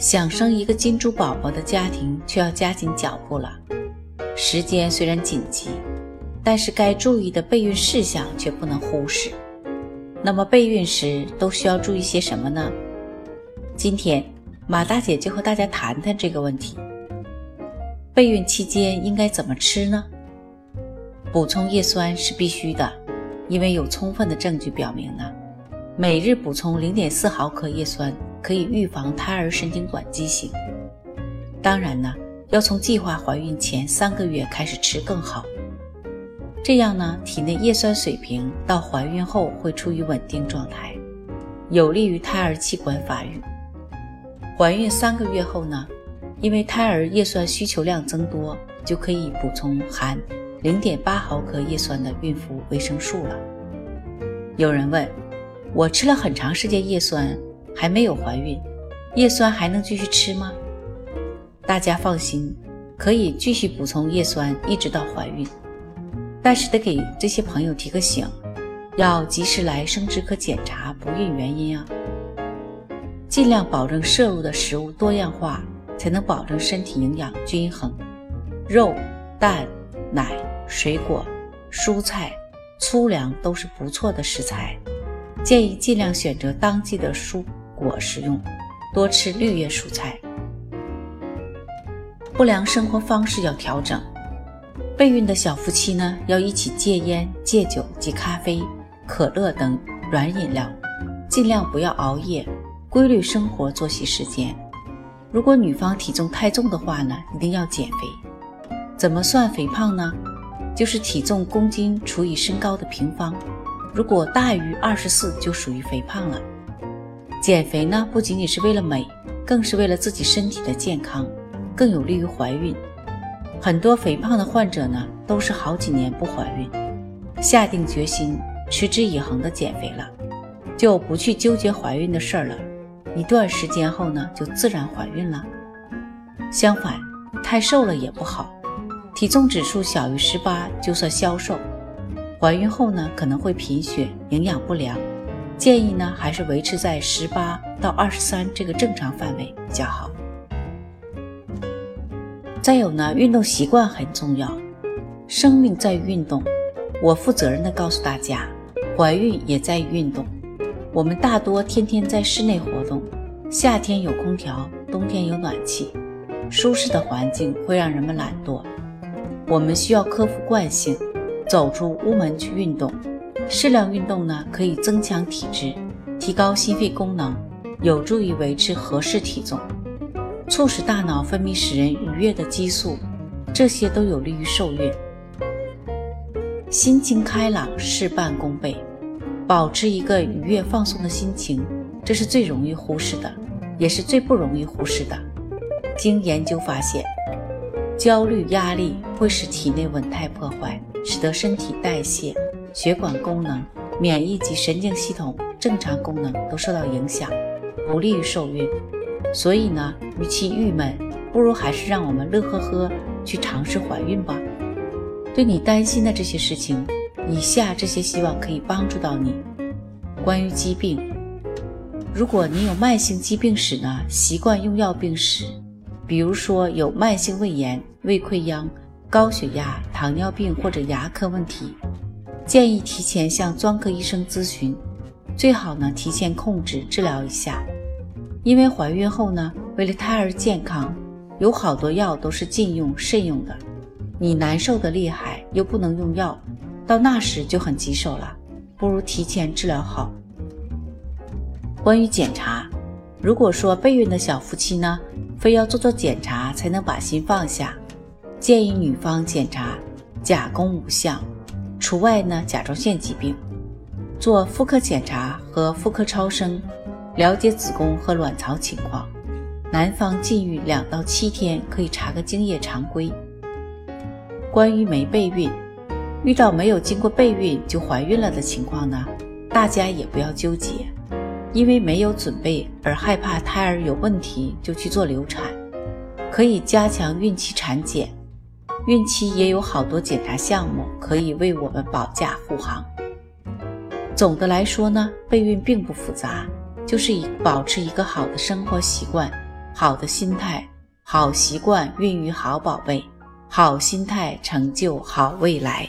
想生一个金猪宝宝的家庭却要加紧脚步了。时间虽然紧急，但是该注意的备孕事项却不能忽视。那么备孕时都需要注意些什么呢？今天马大姐就和大家谈谈这个问题。备孕期间应该怎么吃呢？补充叶酸是必须的，因为有充分的证据表明呢，每日补充零点四毫克叶酸。可以预防胎儿神经管畸形。当然呢，要从计划怀孕前三个月开始吃更好。这样呢，体内叶酸水平到怀孕后会处于稳定状态，有利于胎儿器官发育。怀孕三个月后呢，因为胎儿叶酸需求量增多，就可以补充含零点八毫克叶酸的孕妇维生素了。有人问，我吃了很长时间叶酸。还没有怀孕，叶酸还能继续吃吗？大家放心，可以继续补充叶酸，一直到怀孕。但是得给这些朋友提个醒，要及时来生殖科检查不孕原因啊。尽量保证摄入的食物多样化，才能保证身体营养均衡。肉、蛋、奶、水果、蔬菜、粗粮都是不错的食材，建议尽量选择当季的蔬。果食用，多吃绿叶蔬菜。不良生活方式要调整。备孕的小夫妻呢，要一起戒烟、戒酒及咖啡、可乐等软饮料，尽量不要熬夜，规律生活作息时间。如果女方体重太重的话呢，一定要减肥。怎么算肥胖呢？就是体重公斤除以身高的平方，如果大于二十四，就属于肥胖了。减肥呢，不仅仅是为了美，更是为了自己身体的健康，更有利于怀孕。很多肥胖的患者呢，都是好几年不怀孕，下定决心持之以恒的减肥了，就不去纠结怀孕的事儿了。一段时间后呢，就自然怀孕了。相反，太瘦了也不好，体重指数小于十八就算消瘦，怀孕后呢，可能会贫血、营养不良。建议呢，还是维持在十八到二十三这个正常范围比较好。再有呢，运动习惯很重要，生命在于运动。我负责任的告诉大家，怀孕也在于运动。我们大多天天在室内活动，夏天有空调，冬天有暖气，舒适的环境会让人们懒惰。我们需要克服惯性，走出屋门去运动。适量运动呢，可以增强体质，提高心肺功能，有助于维持合适体重，促使大脑分泌使人愉悦的激素，这些都有利于受孕。心情开朗事半功倍，保持一个愉悦放松的心情，这是最容易忽视的，也是最不容易忽视的。经研究发现，焦虑压力会使体内稳态破坏，使得身体代谢。血管功能、免疫及神经系统正常功能都受到影响，不利于受孕。所以呢，与其郁闷，不如还是让我们乐呵呵去尝试怀孕吧。对你担心的这些事情，以下这些希望可以帮助到你。关于疾病，如果你有慢性疾病史呢，习惯用药病史，比如说有慢性胃炎、胃溃疡、高血压、糖尿病或者牙科问题。建议提前向专科医生咨询，最好呢提前控制治疗一下。因为怀孕后呢，为了胎儿健康，有好多药都是禁用慎用的。你难受的厉害又不能用药，到那时就很棘手了。不如提前治疗好。关于检查，如果说备孕的小夫妻呢，非要做做检查才能把心放下，建议女方检查甲宫五项。除外呢，甲状腺疾病，做妇科检查和妇科超声，了解子宫和卵巢情况。男方禁欲两到七天可以查个精液常规。关于没备孕，遇到没有经过备孕就怀孕了的情况呢，大家也不要纠结，因为没有准备而害怕胎儿有问题就去做流产，可以加强孕期产检，孕期也有好多检查项目可以为我们保驾护航。总的来说呢，备孕并不复杂，就是以保持一个好的生活习惯、好的心态，好习惯孕育好宝贝。好心态成就好未来。